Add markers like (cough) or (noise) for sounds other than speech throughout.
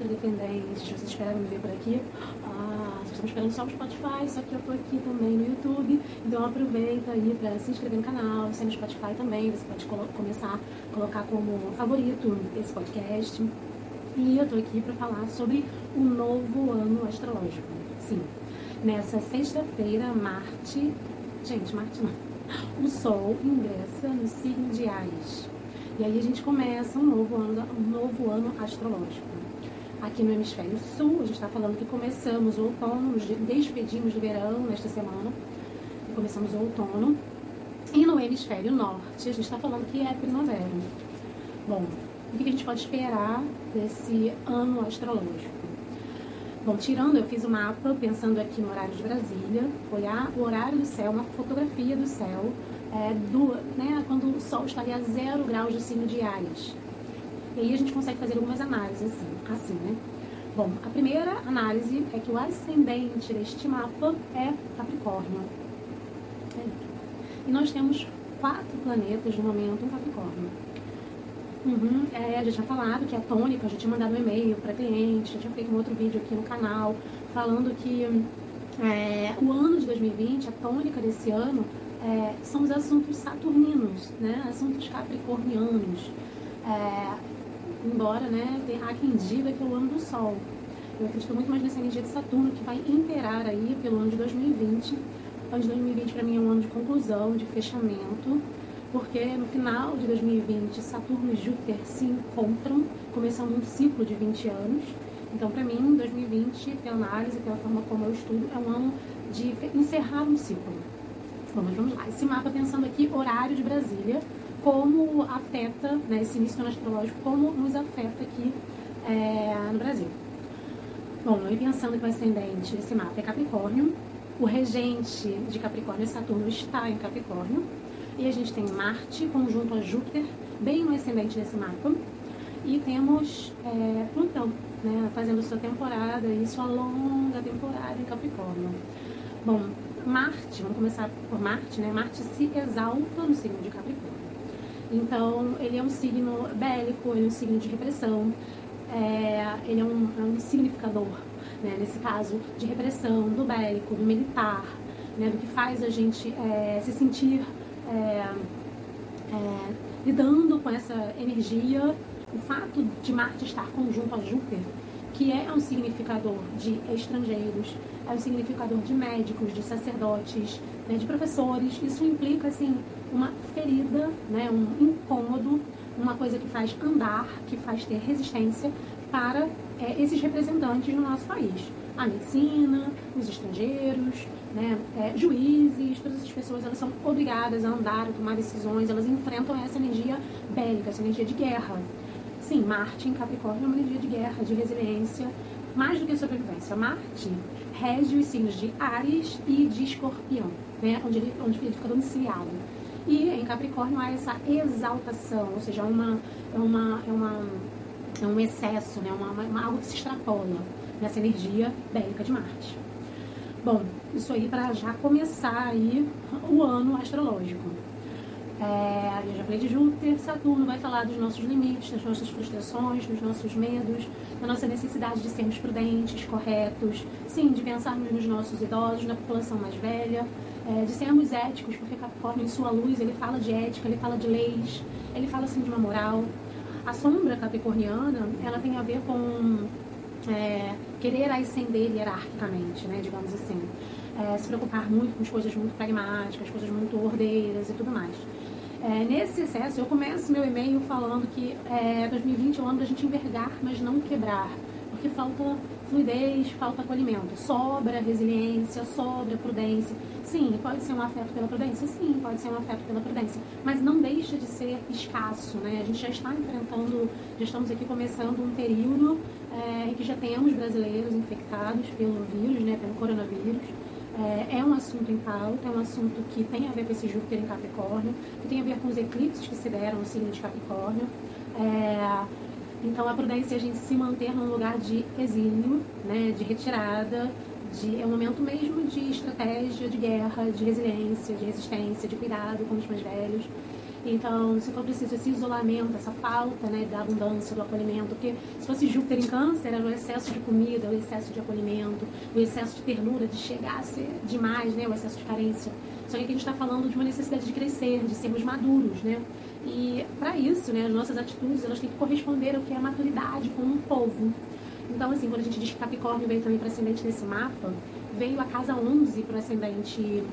Extra-dependentes, vocês esperam me ver por aqui? Ah, vocês estão esperando só no Spotify, só que eu tô aqui também no YouTube, então aproveita aí para se inscrever no canal, se é no Spotify também, você pode começar a colocar como favorito esse podcast. E eu tô aqui para falar sobre o novo ano astrológico. Sim, nessa sexta-feira, Marte. Gente, Marte não. O Sol ingressa no signo de Ares. E aí a gente começa um novo ano, um novo ano astrológico. Aqui no hemisfério sul, a gente está falando que começamos o outono, nos despedimos do verão nesta semana, e começamos o outono. E no hemisfério norte, a gente está falando que é primavera. Bom, o que a gente pode esperar desse ano astrológico? Bom, tirando, eu fiz o um mapa pensando aqui no horário de Brasília, olhar o horário do céu, uma fotografia do céu, é, do, né, quando o Sol estaria a zero graus de signo de Ares. E aí a gente consegue fazer algumas análises assim, assim, né? Bom, a primeira análise é que o ascendente deste mapa é Capricórnio. É. E nós temos quatro planetas no momento em Capricórnio. Uhum, é, já tinha falado que a tônica, já tinha mandado um e-mail para cliente, já tinha feito um outro vídeo aqui no canal falando que é, o ano de 2020, a tônica desse ano, é, são os assuntos saturninos, né? assuntos capricornianos. É, embora né, há quem diga que é o ano do Sol. Eu acredito muito mais nessa energia de Saturno que vai imperar aí pelo ano de 2020. O ano de 2020 para mim é um ano de conclusão, de fechamento, porque no final de 2020 Saturno e Júpiter se encontram, começando um ciclo de 20 anos. Então, para mim, 2020, pela análise, pela forma como eu estudo, é um ano de encerrar um ciclo. Mas vamos lá. Esse mapa pensando aqui horário de Brasília, como afeta, né, esse início astrológico, como nos afeta aqui é, no Brasil. Bom, eu pensando que o ascendente desse mapa é Capricórnio, o regente de Capricórnio, Saturno, está em Capricórnio, e a gente tem Marte conjunto a Júpiter, bem no ascendente desse mapa, e temos é, Plutão, né, fazendo sua temporada e sua longa temporada em Capricórnio. Bom, Marte, vamos começar por Marte, né? Marte se exalta no signo de Capricórnio. Então, ele é um signo bélico, ele é um signo de repressão, é, ele é um, é um significador, né? nesse caso, de repressão, do bélico, do militar, né? do que faz a gente é, se sentir é, é, lidando com essa energia. O fato de Marte estar conjunto a Júpiter que é um significador de estrangeiros, é um significador de médicos, de sacerdotes, né, de professores. Isso implica assim uma ferida, né, um incômodo, uma coisa que faz andar, que faz ter resistência para é, esses representantes no nosso país. A medicina, os estrangeiros, né, é, juízes, todas essas pessoas elas são obrigadas a andar, a tomar decisões, elas enfrentam essa energia bélica, essa energia de guerra sim, Marte em Capricórnio é uma energia de guerra, de resiliência, mais do que sobrevivência. Marte rege os signos de Ares e de Escorpião, né, onde, ele, onde ele fica domiciliado. E em Capricórnio há essa exaltação, ou seja, é uma, é uma, é uma, é um excesso, né, uma, uma, algo que se extrapola nessa energia bélica de Marte. Bom, isso aí para já começar aí o ano astrológico. É, eu já falei de Júpiter, Saturno vai falar dos nossos limites, das nossas frustrações, dos nossos medos, da nossa necessidade de sermos prudentes, corretos, sim, de pensarmos nos nossos idosos, na população mais velha, é, de sermos éticos, porque Capricórnio, em sua luz, ele fala de ética, ele fala de leis, ele fala, assim, de uma moral. A sombra capricorniana, ela tem a ver com é, querer ascender hierarquicamente, né, digamos assim. É, se preocupar muito com as coisas muito pragmáticas, coisas muito ordeiras e tudo mais. É, nesse excesso, eu começo meu e-mail falando que é, 2020 é o ano da gente envergar, mas não quebrar. Porque falta fluidez, falta acolhimento. Sobra resiliência, sobra prudência. Sim, pode ser um afeto pela prudência? Sim, pode ser um afeto pela prudência. Mas não deixa de ser escasso, né? A gente já está enfrentando, já estamos aqui começando um período é, que já temos brasileiros infectados pelo vírus, né? Pelo coronavírus. É, é, um assunto em pauta, é um assunto que tem a ver com esse Júpiter em Capricórnio, que tem a ver com os eclipses que se deram no signo de Capricórnio. É, então, a prudência é a gente se manter num lugar de exílio, né, de retirada, de, é um momento mesmo de estratégia, de guerra, de resiliência, de resistência, de cuidado com os mais velhos. Então, se for preciso esse isolamento, essa falta né, da abundância, do acolhimento, porque se fosse Júpiter em câncer, era o excesso de comida, o excesso de acolhimento, o excesso de ternura, de chegar a ser demais, né, o excesso de carência. Só que aqui a gente está falando de uma necessidade de crescer, de sermos maduros, né? E para isso, né, as nossas atitudes, elas têm que corresponder ao que é a maturidade como um povo. Então, assim, quando a gente diz que Capricórnio veio também para ascendente nesse mapa, veio a casa 11 para o ascendente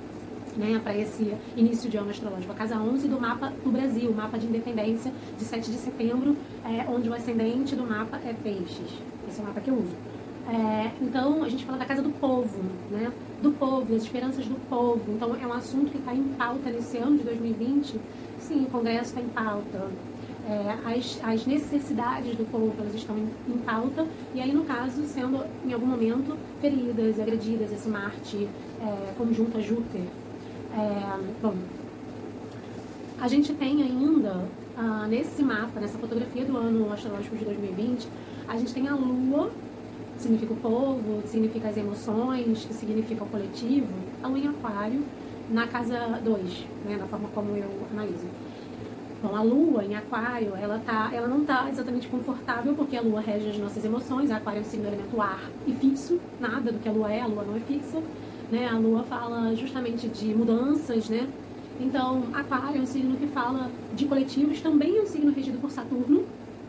né, para esse início de ano astrológico. A casa 11 do mapa do Brasil, mapa de independência de 7 de setembro, é, onde o ascendente do mapa é peixes. Esse é o mapa que eu uso. É, então, a gente fala da casa do povo, né? Do povo, das esperanças do povo. Então, é um assunto que está em pauta nesse ano de 2020. Sim, o Congresso está em pauta. É, as, as, necessidades do povo elas estão em, em, pauta e aí no caso sendo em algum momento feridas, agredidas esse Marte é, conjunto a Júpiter é, bom, a gente tem ainda, ah, nesse mapa, nessa fotografia do ano astrológico de 2020, a gente tem a Lua, que significa o povo, que significa as emoções, que significa o coletivo, a Lua em Aquário, na casa 2, né, da forma como eu analiso. Bom, a Lua em Aquário, ela, tá, ela não está exatamente confortável, porque a Lua rege as nossas emoções, Aquário é um signo elemento ar e fixo, nada do que a Lua é, a Lua não é fixa né? A Lua fala justamente de mudanças, né? Então, Aquário é um signo que fala de coletivos, também é um signo regido por Saturno.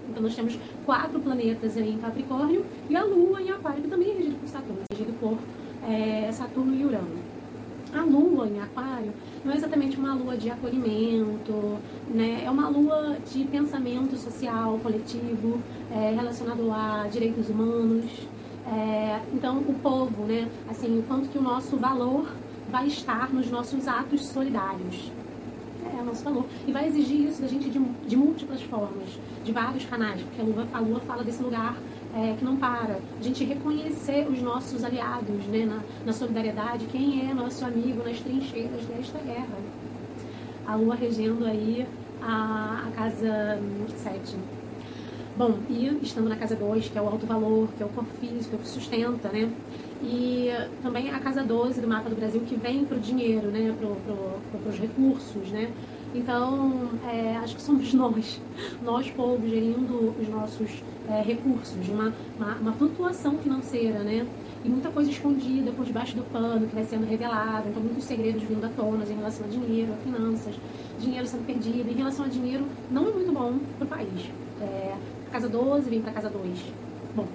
Então, nós temos quatro planetas em Capricórnio e a Lua em Aquário, que também é regido por Saturno, regido por é, Saturno e Urano. A Lua em Aquário não é exatamente uma lua de acolhimento, né? é uma lua de pensamento social, coletivo, é, relacionado a direitos humanos, é, então, o povo, né? Assim, o quanto que o nosso valor vai estar nos nossos atos solidários. É o nosso valor. E vai exigir isso da gente de, de múltiplas formas, de vários canais, porque a Lua, a Lua fala desse lugar é, que não para. A gente reconhecer os nossos aliados né, na, na solidariedade, quem é nosso amigo nas trincheiras desta guerra. A Lua regendo aí a, a casa 7. Bom, e estando na casa 2, que é o alto valor, que é o corpo físico, que sustenta, né? E também a casa 12 do mapa do Brasil, que vem para o dinheiro, né? Para pro, os recursos, né? Então, é, acho que somos (laughs) nós, nós povos, gerindo os nossos é, recursos, uma, uma, uma, flutuação financeira, né? E muita coisa escondida por debaixo do pano que vai sendo revelada, então muitos segredos vindo à tona em relação a dinheiro, a finanças, dinheiro sendo perdido. Em relação a dinheiro, não é muito bom para o país. É, casa 12 vem para casa 2. Bom,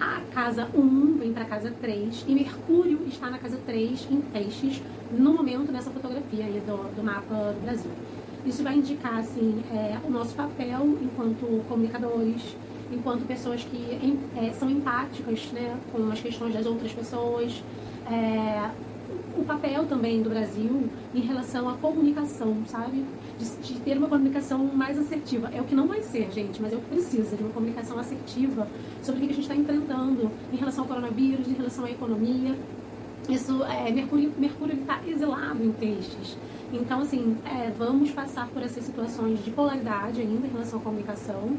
a casa 1 vem para casa 3 e Mercúrio está na casa 3 em peixes no momento dessa fotografia aí do, do mapa do Brasil. Isso vai indicar assim, é, o nosso papel enquanto comunicadores, enquanto pessoas que é, são empáticas né, com as questões das outras pessoas, é, o papel também do Brasil em relação à comunicação, sabe? De, de, ter uma comunicação mais assertiva. É o que não vai ser, gente, mas é o que precisa, de uma comunicação assertiva sobre o que a gente está enfrentando em relação ao coronavírus, em relação à economia. Isso, é, Mercúrio, Mercúrio está exilado em textos. Então, assim, é, vamos passar por essas situações de polaridade ainda em relação à comunicação.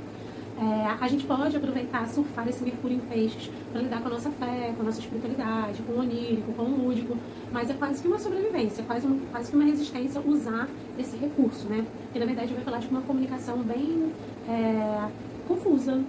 É, a gente pode aproveitar, surfar esse Mercúrio em peixes para lidar com a nossa fé, com a nossa espiritualidade, com o onírico, com o lúdico, mas é quase que uma sobrevivência, quase, um, quase que uma resistência usar esse recurso, né? E na verdade vai falar de uma comunicação bem é, confusa,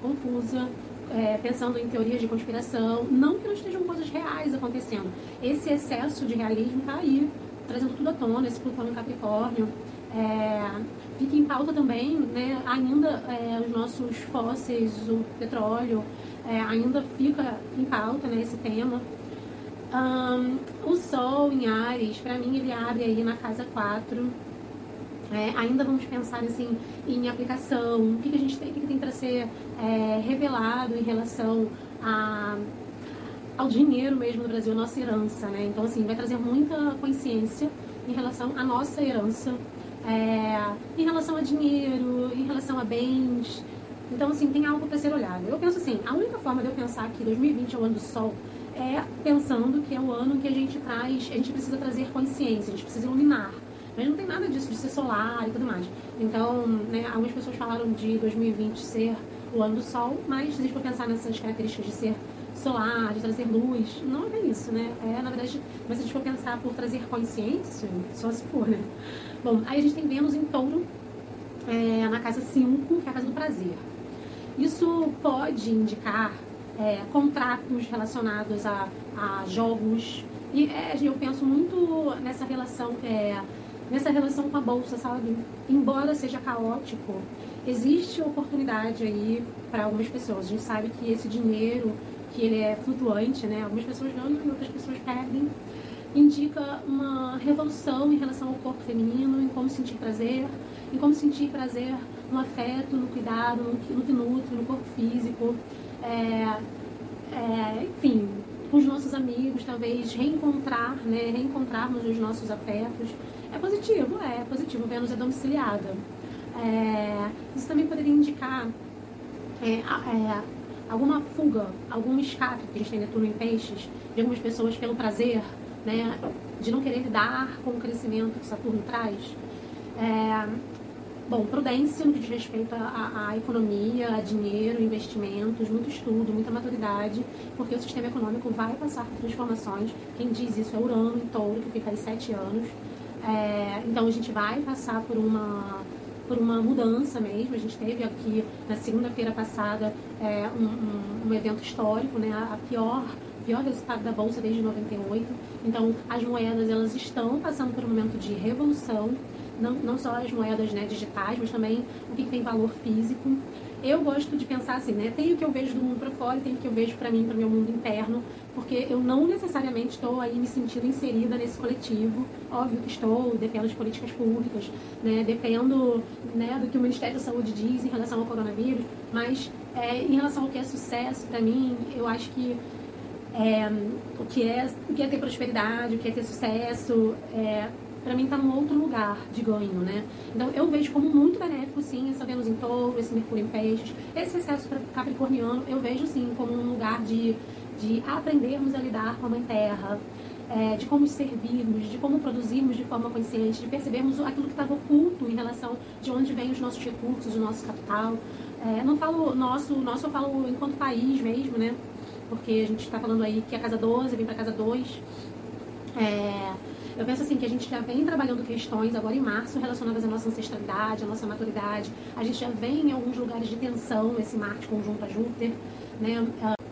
confusa, é, pensando em teorias de conspiração, não que não estejam coisas reais acontecendo. Esse excesso de realismo está aí, trazendo tudo à tona, esse Plutão em Capricórnio. É, fica em pauta também, né, ainda é, os nossos fósseis, o petróleo, é, ainda fica em pauta né, esse tema. Um, o Sol em Ares, para mim, ele abre aí na casa 4. É, ainda vamos pensar assim, em aplicação, o que, que a gente tem, que tem para ser é, revelado em relação a, ao dinheiro mesmo no Brasil, nossa herança. Né? Então, assim, vai trazer muita consciência em relação à nossa herança é, em relação a dinheiro, em relação a bens. Então, assim, tem algo para ser olhado. Eu penso assim, a única forma de eu pensar que 2020 é o ano do sol é pensando que é o ano que a gente traz, a gente precisa trazer consciência, a gente precisa iluminar. Mas não tem nada disso de ser solar e tudo mais. Então, né, algumas pessoas falaram de 2020 ser o ano do sol, mas se a gente for pensar nessas características de ser solar, de trazer luz. Não é isso, né? É, na verdade, mas a gente for pensar por trazer consciência, só se for, né? Bom, aí a gente tem Vênus em touro, é, na casa 5, que é a casa do prazer. Isso pode indicar é, contratos relacionados a, a jogos. E é, eu penso muito nessa relação, é, nessa relação com a bolsa, sabe? Embora seja caótico, existe oportunidade aí para algumas pessoas. A gente sabe que esse dinheiro, que ele é flutuante, né? Algumas pessoas ganham e outras pessoas perdem. Indica uma revolução em relação ao corpo feminino, em como sentir prazer, em como sentir prazer no afeto, no cuidado, no que, nutre, no corpo físico. É, é, enfim, com os nossos amigos, talvez reencontrar, né? Reencontrarmos os nossos afetos. É positivo, é, é positivo. Vênus é domiciliada. É, isso também poderia indicar é, é, alguma fuga, algum escape que a gente tem Netuno em peixes, de algumas pessoas pelo prazer, né, de não querer lidar com o crescimento que Saturno traz. É, bom, prudência no que diz respeito à, economia, a dinheiro, investimentos, muito estudo, muita maturidade, porque o sistema econômico vai passar por transformações. Quem diz isso é Urano em touro, que fica aí sete anos. É, então a gente vai passar por uma por uma mudança mesmo. A gente teve aqui na segunda-feira passada é, um, um, um, evento histórico, né? A pior pior resultado da bolsa desde 98. Então, as moedas elas estão passando por um momento de revolução, não, não só as moedas né, digitais, mas também o que tem valor físico eu gosto de pensar assim, né? Tem o que eu vejo do mundo para fora e tem o que eu vejo para mim, para meu mundo interno, porque eu não necessariamente estou aí me sentindo inserida nesse coletivo. Óbvio que estou, dependo de políticas públicas, né? Dependo né, do que o Ministério da Saúde diz em relação ao coronavírus, mas é, em relação ao que é sucesso para mim, eu acho que é, o, que é, o que é ter prosperidade, o que é ter sucesso, é, para mim está num outro lugar de ganho, né? Então eu vejo como muito benéfico, sim, essa Vênus em touro, esse Mercúrio em peixes, esse excesso capricorniano, eu vejo, sim, como um lugar de, de aprendermos a lidar com a Mãe Terra, é, de como servirmos, de como produzirmos de forma consciente, de percebermos aquilo que estava oculto em relação de onde vêm os nossos recursos, o nosso capital. É, não falo nosso, nosso eu falo enquanto país mesmo, né? Porque a gente está falando aí que a casa 12 vem para casa 2. É, eu penso assim que a gente já vem trabalhando questões agora em março relacionadas à nossa ancestralidade, à nossa maturidade. A gente já vem em alguns lugares de tensão nesse Marte conjunto a Júpiter, né?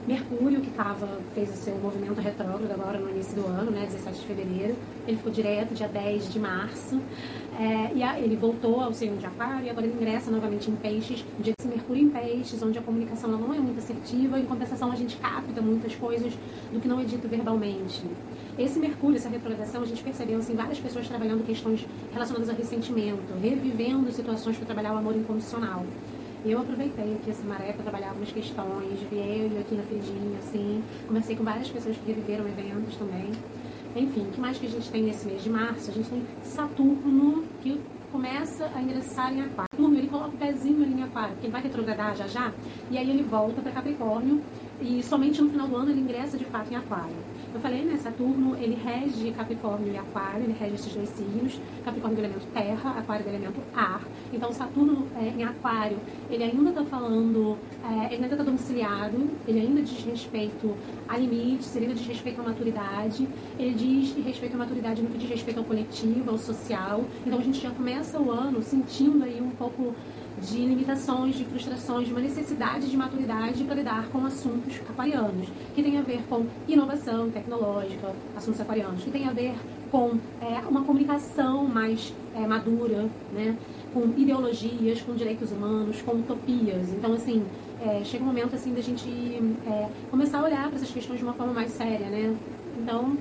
Mercúrio, que tava, fez o seu movimento retrógrado agora no início do ano, né, 17 de fevereiro, ele ficou direto dia 10 de março, é, e a, ele voltou ao signo de Aquário e agora ele ingressa novamente em Peixes, no dia desse Mercúrio em Peixes, onde a comunicação não é muito assertiva, em compensação a gente capta muitas coisas do que não é dito verbalmente. Esse Mercúrio, essa retrogradação, a gente percebeu assim, várias pessoas trabalhando questões relacionadas ao ressentimento, revivendo situações para trabalhar o amor incondicional. Eu aproveitei aqui essa maré para trabalhar algumas questões, veio aqui na Fridinha, assim, conversei com várias pessoas que reviveram eventos também. Enfim, o que mais que a gente tem nesse mês de março? A gente tem Saturno, que começa a ingressar em Aquário. Saturno, ele coloca o pezinho ali em Aquário, porque ele vai retrogradar já já, e aí ele volta para Capricórnio, e somente no final do ano ele ingressa de fato em Aquário. Eu falei, né? Saturno, ele rege Capricórnio e Aquário, ele rege esses dois signos. Capricórnio do elemento terra, Aquário do elemento ar. Então, Saturno é, em Aquário, ele ainda está falando, é, ele ainda está domiciliado, ele ainda diz respeito a limites, ele ainda diz respeito à maturidade, ele diz respeito à maturidade no que diz respeito ao coletivo, ao social. Então, a gente já começa o ano sentindo aí um pouco de limitações, de frustrações, de uma necessidade de maturidade para lidar com assuntos aquarianos, que tem a ver com inovação tecnológica, assuntos aquarianos, que tem a ver com é, uma comunicação mais é, madura, né? com ideologias, com direitos humanos, com utopias. Então, assim, é, chega um momento assim da gente é, começar a olhar para essas questões de uma forma mais séria, né? Então,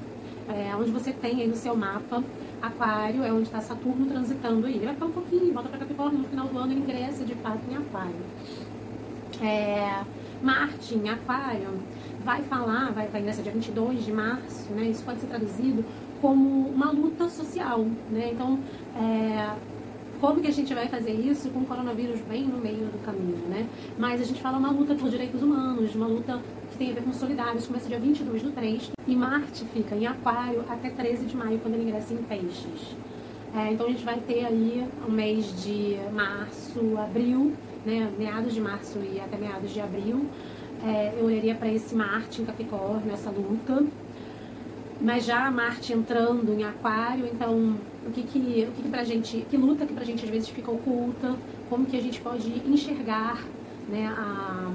é, onde você tem aí no seu mapa Aquário é onde está Saturno transitando aí. Ele vai ficar um pouquinho, volta para Capricórnio, no final do ano ele ingressa de fato em Aquário. É, Marte em Aquário vai falar, vai, vai ingressar dia 22 de março, né? Isso pode ser traduzido como uma luta social, né? Então, é, como que a gente vai fazer isso com o coronavírus bem no meio do caminho, né? Mas a gente fala uma luta por direitos humanos, uma luta que tem a ver com solidários, começa dia 22 do 3, e Marte fica em Aquário até 13 de maio, quando ele ingressa em Peixes. É, então a gente vai ter aí o mês de março, abril, né, meados de março e até meados de abril, é, eu olharia para esse Marte em Capricórnio, essa luta. Mas já a Marte entrando em Aquário, então o que que, o que, que pra gente, que luta que pra gente às vezes fica oculta, como que a gente pode enxergar né, a,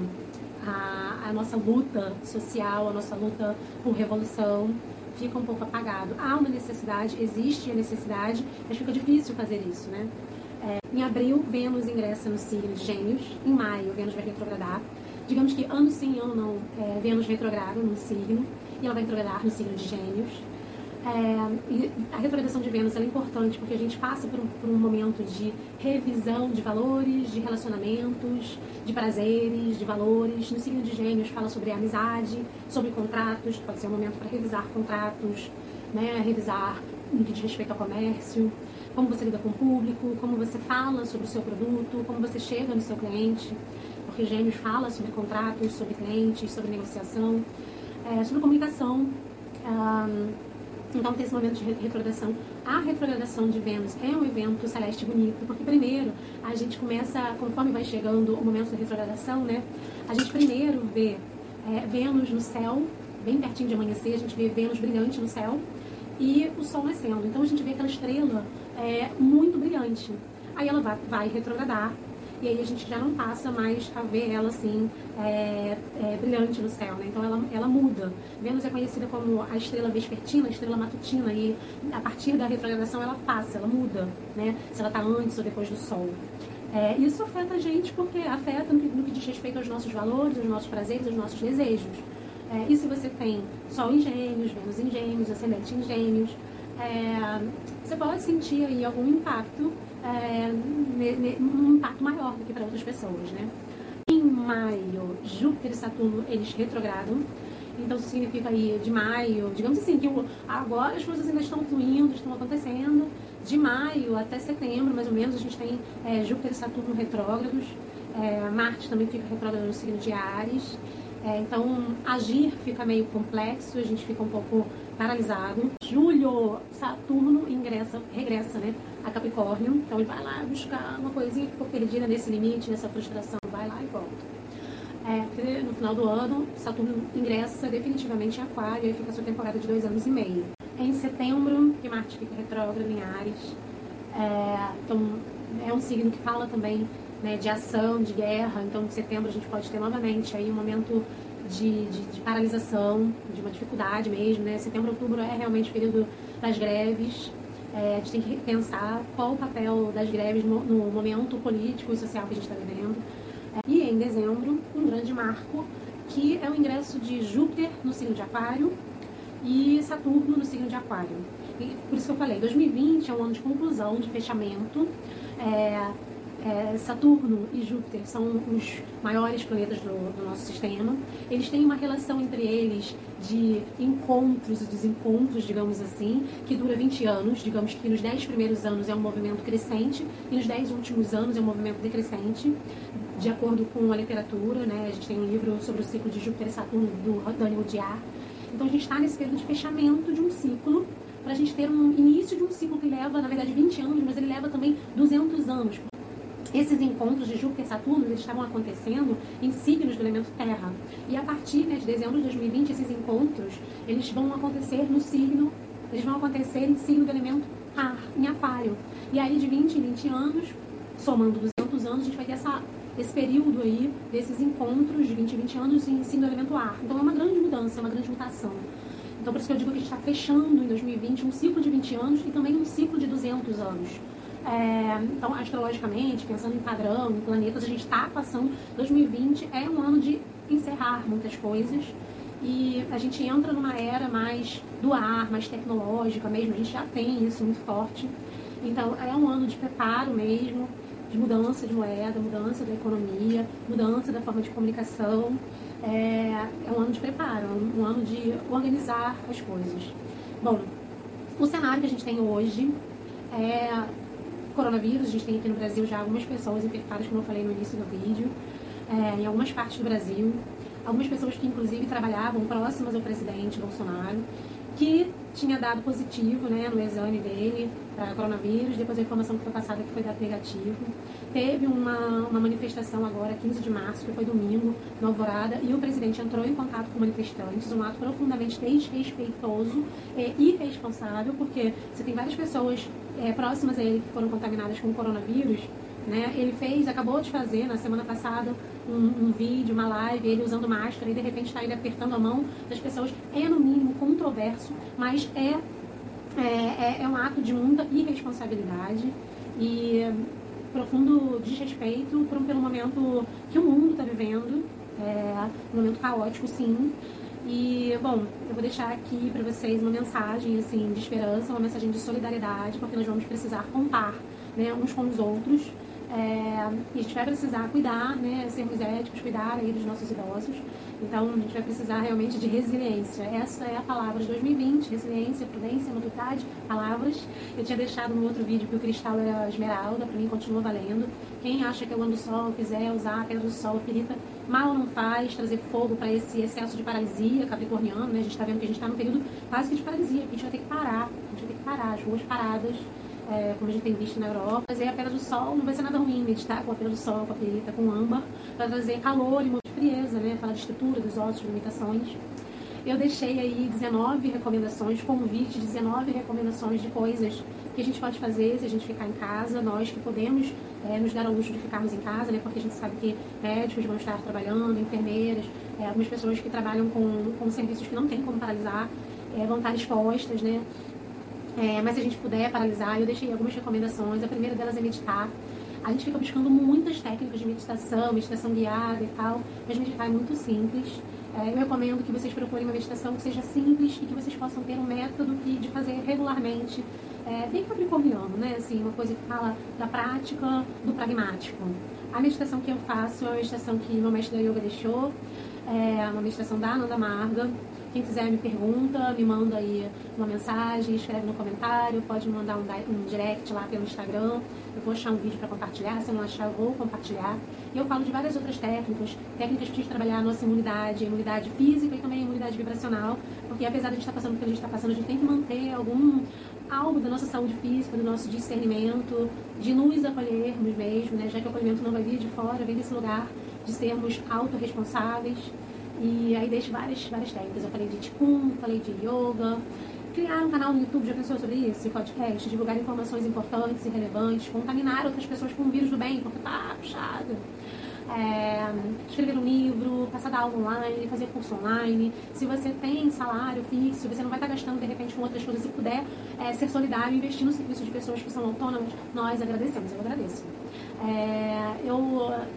a, a nossa luta social, a nossa luta por revolução, fica um pouco apagado. Há uma necessidade, existe a necessidade, mas fica difícil fazer isso, né? É, em abril, Vênus ingressa no signo de Gêmeos. Em maio, Vênus vai retrogradar. Digamos que ano sim, ano não, é, Vênus retrograda no signo e ela vai retrogradar no signo de Gêmeos. É, a retrogradação de Vênus é importante porque a gente passa por um, por um, momento de revisão de valores, de relacionamentos, de prazeres, de valores. No signo de Gêmeos fala sobre amizade, sobre contratos, pode ser um momento para revisar contratos, né, revisar no que diz respeito ao comércio como você lida com o público, como você fala sobre o seu produto, como você chega no seu cliente, porque Gêmeos fala sobre contratos, sobre clientes, sobre negociação, é, sobre comunicação. Um, então tem esse momento de retrogradação. A retrogradação de Vênus é um evento celeste bonito, porque primeiro a gente começa, conforme vai chegando o momento da retrogradação, né? A gente primeiro vê é, Vênus no céu, bem pertinho de amanhecer, a gente vê Vênus brilhante no céu e o Sol nascendo. Então a gente vê aquela estrela é, muito brilhante. Aí ela vai, vai retrogradar e aí a gente já não passa mais a ver ela assim é, é, brilhante no céu, né? Então ela, ela muda. Vênus é conhecida como a estrela vespertina, a estrela matutina e a partir da retrogradação ela passa, ela muda, né? Se ela está antes ou depois do Sol. É, isso afeta a gente porque afeta no que, no que, diz respeito aos nossos valores, aos nossos prazeres, aos nossos desejos. É, e se você tem Sol em Gêmeos, Vênus em Gêmeos, Ascendente em Gêmeos, é, você pode sentir aí algum impacto, é, um impacto maior do que para outras pessoas, né? Em maio, Júpiter e Saturno, eles retrogradam. Então, isso significa aí de maio, digamos assim, que agora as coisas ainda estão fluindo, estão acontecendo. De maio até setembro, mais ou menos, a gente tem é, Júpiter e Saturno retrógrados. É, Marte também fica retrógrado no signo de Ares. É, então, agir fica meio complexo, a gente fica um pouco paralisado. Julho, Saturno ingressa, regressa, né, a Capricórnio. Então ele vai lá buscar uma coisinha que ficou perdida nesse limite, nessa frustração, vai lá e volta. É, no final do ano, Saturno ingressa definitivamente em Aquário e fica sua temporada de dois anos e meio. Em setembro, que Marte fica retrógrado em Ares. É, então, é um signo que fala também né, de ação, de guerra. Então, em setembro a gente pode ter novamente aí um momento de, de, de, paralisação, de uma dificuldade mesmo, né? Setembro, outubro é realmente o período das greves. É, a gente tem que pensar qual o papel das greves no, no momento político e social que a gente está vivendo. É, e em dezembro, um grande marco, que é o ingresso de Júpiter no signo de Aquário e Saturno no signo de Aquário. E por isso que eu falei, 2020 é um ano de conclusão, de fechamento. É, é, Saturno e Júpiter são os maiores planetas do, do, nosso sistema. Eles têm uma relação entre eles de encontros e desencontros, digamos assim, que dura 20 anos. Digamos que nos 10 primeiros anos é um movimento crescente e nos 10 últimos anos é um movimento decrescente, de acordo com a literatura. Né? A gente tem um livro sobre o ciclo de Júpiter e Saturno do Daniel Diar. Então a gente está nesse período de fechamento de um ciclo para a gente ter um início de um ciclo que leva, na verdade, 20 anos, mas ele leva também 200 anos, esses encontros de Júpiter e Saturno eles estavam acontecendo em signos do elemento Terra. E a partir né, de dezembro de 2020, esses encontros eles vão acontecer no signo, eles vão acontecer em signo do elemento Ar, em Aquário. E aí de 20 em 20 anos, somando 200 anos, a gente vai ter essa, esse período aí desses encontros de 20 em 20 anos em signo do elemento Ar. Então é uma grande mudança, é uma grande mutação. Então por isso que eu digo que a gente está fechando em 2020 um ciclo de 20 anos e também um ciclo de 200 anos. É, então, astrologicamente, pensando em padrão, em planetas, a gente está passando. 2020 é um ano de encerrar muitas coisas e a gente entra numa era mais do ar, mais tecnológica mesmo. A gente já tem isso muito forte. Então, é um ano de preparo mesmo, de mudança de moeda, mudança da economia, mudança da forma de comunicação. É, é um ano de preparo, um ano de organizar as coisas. Bom, o cenário que a gente tem hoje é coronavírus, a gente tem aqui no Brasil já algumas pessoas infectadas, como eu falei no início do vídeo, é, em algumas partes do Brasil. Algumas pessoas que, inclusive, trabalhavam próximas ao presidente Bolsonaro, que tinha dado positivo né, no exame dele para coronavírus, depois a informação que foi passada que foi dado negativo. Teve uma, uma manifestação agora, 15 de março, que foi domingo, na Alvorada, e o presidente entrou em contato com manifestantes, um ato profundamente desrespeitoso e irresponsável, porque você tem várias pessoas é, próximas a ele que foram contaminadas com o coronavírus, né? Ele fez, acabou de fazer na semana passada um, um, vídeo, uma live, ele usando máscara e de repente está ele apertando a mão das pessoas. É no mínimo controverso, mas é, é, é, é um ato de muita irresponsabilidade e profundo desrespeito por, pelo momento que o mundo está vivendo. É, um momento caótico, sim. E, bom, eu vou deixar aqui para vocês uma mensagem assim, de esperança, uma mensagem de solidariedade, porque nós vamos precisar contar né, uns com os outros. É, e a gente vai precisar cuidar, né, sermos éticos, cuidar aí dos nossos idosos. Então, a gente vai precisar realmente de resiliência. Essa é a palavra de 2020, resiliência, prudência, maturidade, palavras. Eu tinha deixado no outro vídeo que o cristal era esmeralda, para mim continua valendo. Quem acha que é o ano do sol, quiser usar a pedra do sol, pirita, mal não faz trazer fogo para esse excesso de paralisia capricorniano, né? A gente está vendo que a gente está num período quase que de paralisia, a gente vai ter que parar, a gente vai ter que parar, as ruas paradas, é, como a gente tem visto na Europa. Fazer a pedra do sol não vai ser nada ruim, meditar com a pedra do sol, com a perita, com âmbar, para trazer calor e muita frieza, né? Falar de estrutura dos ossos, limitações. Eu deixei aí 19 recomendações, convite, 19 recomendações de coisas que a gente pode fazer se a gente ficar em casa, nós que podemos é, nos dar ao luxo de ficarmos em casa, né? Porque a gente sabe que médicos vão estar trabalhando, enfermeiras, é, algumas pessoas que trabalham com, com serviços que não tem como paralisar, é, vão estar expostas, né? É, mas se a gente puder paralisar, eu deixei algumas recomendações. A primeira delas é meditar. A gente fica buscando muitas técnicas de meditação, meditação guiada e tal, mas meditar é muito simples. É, eu recomendo que vocês procurem uma meditação que seja simples e que vocês possam ter um método que, de fazer regularmente, é, bem capricorniano, né? Assim, uma coisa que fala da prática, do pragmático. A meditação que eu faço é uma meditação que meu mestre da yoga deixou, é uma meditação da Ananda Marga, quem quiser me pergunta, me manda aí uma mensagem, escreve no comentário, pode me mandar um, um direct lá pelo Instagram. Eu vou achar um vídeo para compartilhar, se eu não achar, eu vou compartilhar. E eu falo de várias outras técnicas, técnicas para a gente trabalhar a nossa imunidade, a imunidade física e também a imunidade vibracional, porque apesar de a gente estar tá passando pelo que a gente está passando, a gente tem que manter algum algo da nossa saúde física, do nosso discernimento, de nos acolhermos mesmo, né? já que o acolhimento não vai vir de fora, vem desse lugar de sermos autorresponsáveis, e aí deixo várias, várias técnicas. Eu falei de Ticum, falei de Yoga. Criar um canal no YouTube, já pensou sobre isso? Podcast, divulgar informações importantes e relevantes, contaminar outras pessoas com o vírus do bem, porque tá puxado. É, escrever um livro, passar da aula online, fazer curso online. Se você tem salário fixo, você não vai estar gastando de repente com outras coisas. Se puder é, ser solidário, investir no serviço de pessoas que são autônomas, nós agradecemos, eu agradeço. É, eu,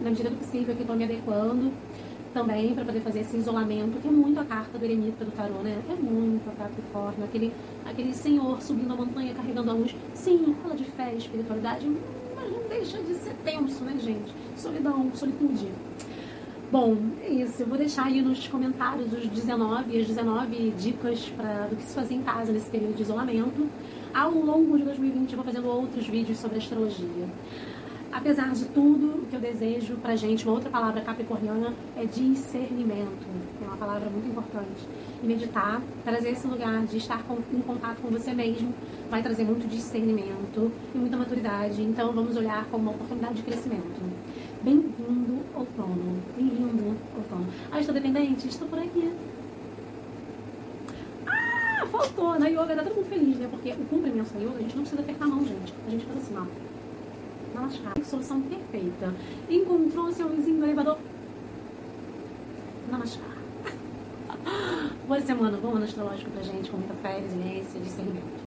na medida do possível, estou me adequando também para poder fazer esse isolamento, que é muito a carta do eremita do tarô, né? É muito a Capricórnio, aquele, aquele senhor subindo a montanha carregando a luz. Sim, fala de fé espiritualidade, mas não deixa de ser tenso, né, gente? Solidão, solitude. Bom, é isso. Eu vou deixar aí nos comentários os 19, as 19 dicas pra, do que se fazer em casa nesse período de isolamento. Ao longo de 2020 eu vou fazendo outros vídeos sobre astrologia. Apesar de tudo, o que eu desejo pra gente, uma outra palavra capricorniana, é discernimento. É uma palavra muito importante. E meditar, trazer esse lugar de estar com, em contato com você mesmo, vai trazer muito discernimento e muita maturidade. Então vamos olhar como uma oportunidade de crescimento. Bem-vindo, outono. Bem-vindo, outono. Ah, estou dependente? Estou por aqui. Ah, faltou. Na yoga dá todo mundo feliz, né? Porque o cumprimento da yoga, a gente não precisa apertar a mão, gente. A gente faz assim, ó. Namaskar. Solução perfeita. Encontrou seu vizinho no elevador. Namaskar. (laughs) Boa semana, bom ano astrológico pra gente, com muita fé, resiliência, discernimento.